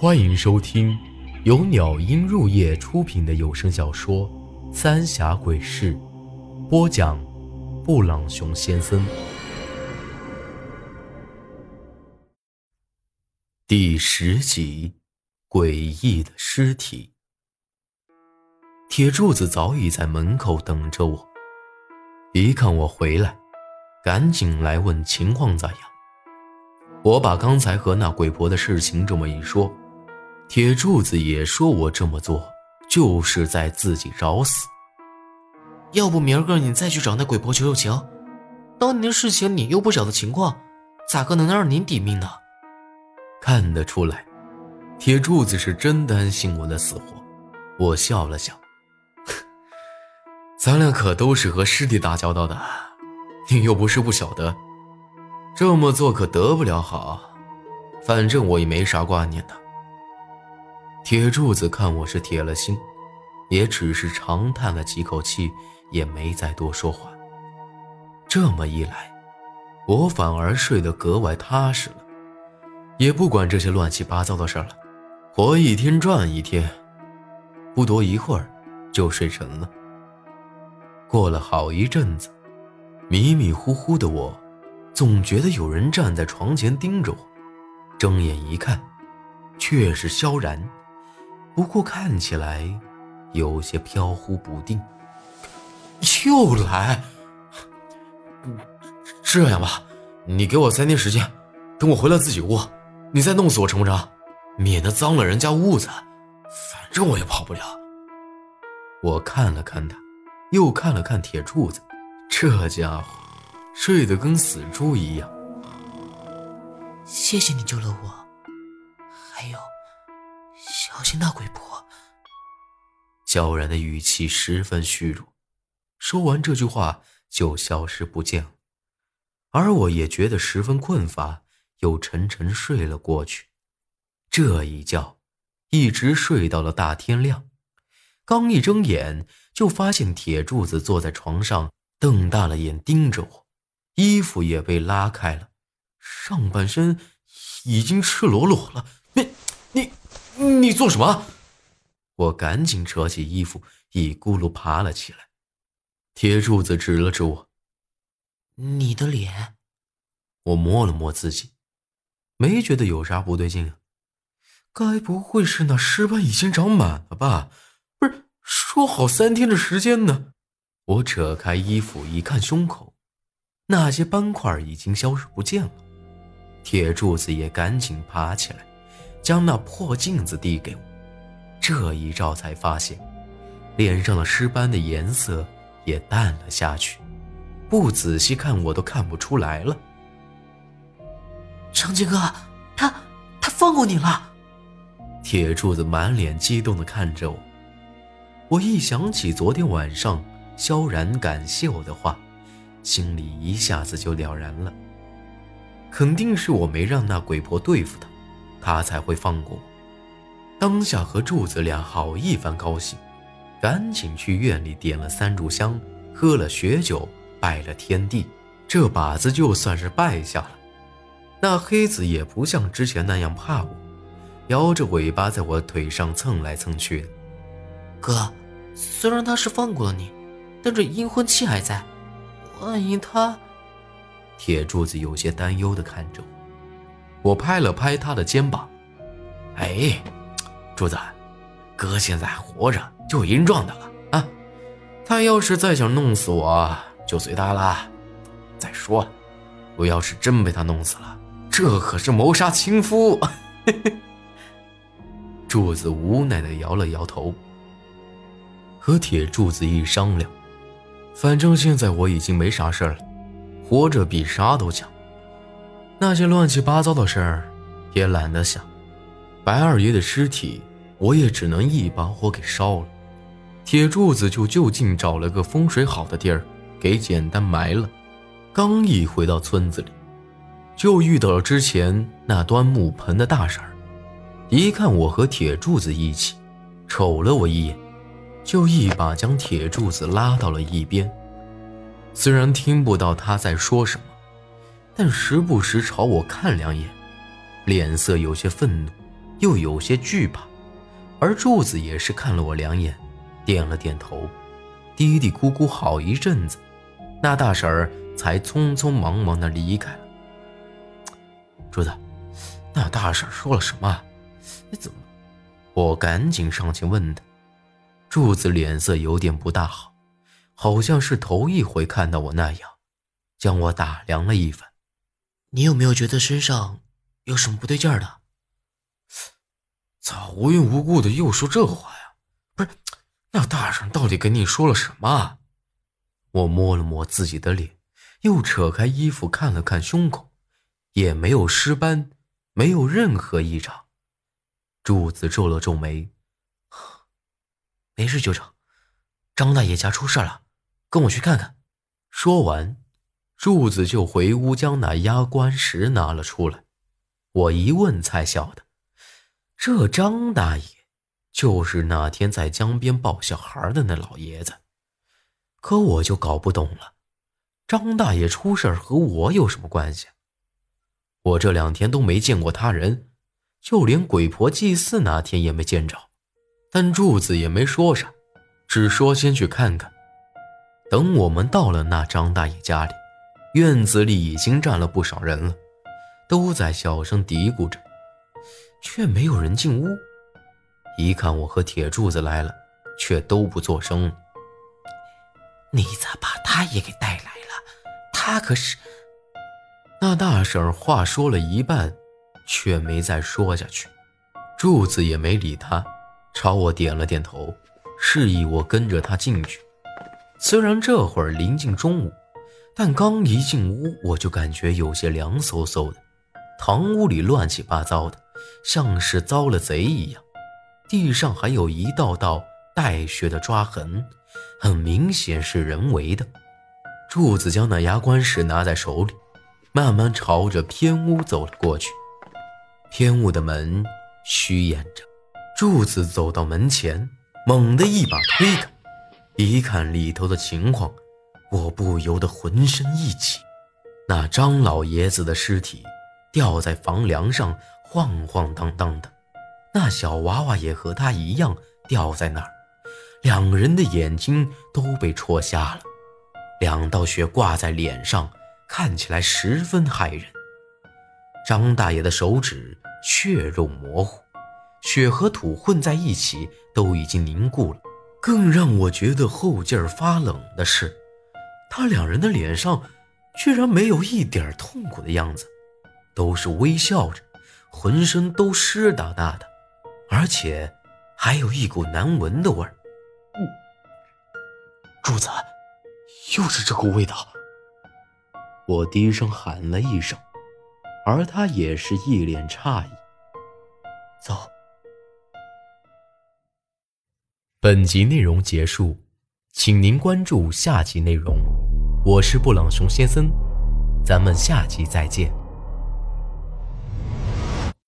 欢迎收听由鸟音入夜出品的有声小说《三峡鬼事》，播讲：布朗熊先生。第十集：诡异的尸体。铁柱子早已在门口等着我，一看我回来，赶紧来问情况咋样。我把刚才和那鬼婆的事情这么一说。铁柱子也说：“我这么做就是在自己找死。要不明儿个你再去找那鬼婆求求情。当年的事情你又不晓得情况，咋个能让您抵命呢？”看得出来，铁柱子是真担心我的死活。我笑了笑：“ 咱俩可都是和尸体打交道的，你又不是不晓得，这么做可得不了好。反正我也没啥挂念的。”铁柱子看我是铁了心，也只是长叹了几口气，也没再多说话。这么一来，我反而睡得格外踏实了，也不管这些乱七八糟的事了，活一天赚一天。不多一会儿，就睡沉了。过了好一阵子，迷迷糊糊的我，总觉得有人站在床前盯着我，睁眼一看，却是萧然。不过看起来有些飘忽不定。又来？这样吧，你给我三天时间，等我回了自己屋，你再弄死我成不成？免得脏了人家屋子。反正我也跑不了。我看了看他，又看了看铁柱子，这家伙睡得跟死猪一样。谢谢你救了我，还有。小心那鬼婆。萧然的语气十分虚弱，说完这句话就消失不见了。而我也觉得十分困乏，又沉沉睡了过去。这一觉，一直睡到了大天亮。刚一睁眼，就发现铁柱子坐在床上，瞪大了眼盯着我，衣服也被拉开了，上半身已经赤裸裸了。你，做什么？我赶紧扯起衣服，一咕噜爬了起来。铁柱子指了指我：“你的脸。”我摸了摸自己，没觉得有啥不对劲啊。该不会是那尸斑已经长满了吧？不是说好三天的时间呢？我扯开衣服一看，胸口那些斑块已经消失不见了。铁柱子也赶紧爬起来。将那破镜子递给我，这一照才发现，脸上的尸斑的颜色也淡了下去，不仔细看我都看不出来了。长青哥，他他放过你了。铁柱子满脸激动地看着我，我一想起昨天晚上萧然感谢我的话，心里一下子就了然了，肯定是我没让那鬼婆对付他。他才会放过我。当下和柱子俩好一番高兴，赶紧去院里点了三炷香，喝了血酒，拜了天地。这把子就算是拜下了。那黑子也不像之前那样怕我，摇着尾巴在我腿上蹭来蹭去的。哥，虽然他是放过了你，但这阴魂气还在，万一他……铁柱子有些担忧地看着我。我拍了拍他的肩膀，哎，柱子，哥现在活着就已经壮的了啊！他要是再想弄死我，就随他了。再说了，我要是真被他弄死了，这可是谋杀亲夫。柱子无奈的摇了摇头，和铁柱子一商量，反正现在我已经没啥事了，活着比啥都强。那些乱七八糟的事儿，也懒得想。白二爷的尸体，我也只能一把火给烧了。铁柱子就就近找了个风水好的地儿，给简单埋了。刚一回到村子里，就遇到了之前那端木盆的大婶儿。一看我和铁柱子一起，瞅了我一眼，就一把将铁柱子拉到了一边。虽然听不到他在说什么。但时不时朝我看两眼，脸色有些愤怒，又有些惧怕，而柱子也是看了我两眼，点了点头，嘀嘀咕咕好一阵子，那大婶儿才匆匆忙忙的离开了。柱子，那大婶说了什么？你怎么？我赶紧上前问他。柱子脸色有点不大好，好像是头一回看到我那样，将我打量了一番。你有没有觉得身上有什么不对劲儿的？咋无缘无故的又说这话呀？不是，那大婶到底跟你说了什么？我摸了摸自己的脸，又扯开衣服看了看胸口，也没有尸斑，没有任何异常。柱子皱了皱眉，没事，九成，张大爷家出事了，跟我去看看。说完，柱子就回屋将那压棺石拿了出来。我一问才晓得。这张大爷就是那天在江边抱小孩的那老爷子，可我就搞不懂了，张大爷出事和我有什么关系？我这两天都没见过他人，就连鬼婆祭祀那天也没见着，但柱子也没说啥，只说先去看看。等我们到了那张大爷家里，院子里已经站了不少人了，都在小声嘀咕着。却没有人进屋。一看我和铁柱子来了，却都不作声。你咋把他也给带来了？他可是……那大婶话说了一半，却没再说下去。柱子也没理他，朝我点了点头，示意我跟着他进去。虽然这会儿临近中午，但刚一进屋，我就感觉有些凉飕飕的。堂屋里乱七八糟的。像是遭了贼一样，地上还有一道道带血的抓痕，很明显是人为的。柱子将那牙关石拿在手里，慢慢朝着偏屋走了过去。偏屋的门虚掩着，柱子走到门前，猛地一把推开，一看里头的情况，我不由得浑身一起。那张老爷子的尸体吊在房梁上。晃晃荡荡的，那小娃娃也和他一样吊在那儿，两人的眼睛都被戳瞎了，两道血挂在脸上，看起来十分骇人。张大爷的手指血肉模糊，血和土混在一起，都已经凝固了。更让我觉得后劲儿发冷的是，他两人的脸上居然没有一点痛苦的样子，都是微笑着。浑身都湿哒哒的，而且还有一股难闻的味儿。柱子，又是这股味道！我低声喊了一声，而他也是一脸诧异。走。本集内容结束，请您关注下集内容。我是布朗熊先生，咱们下集再见。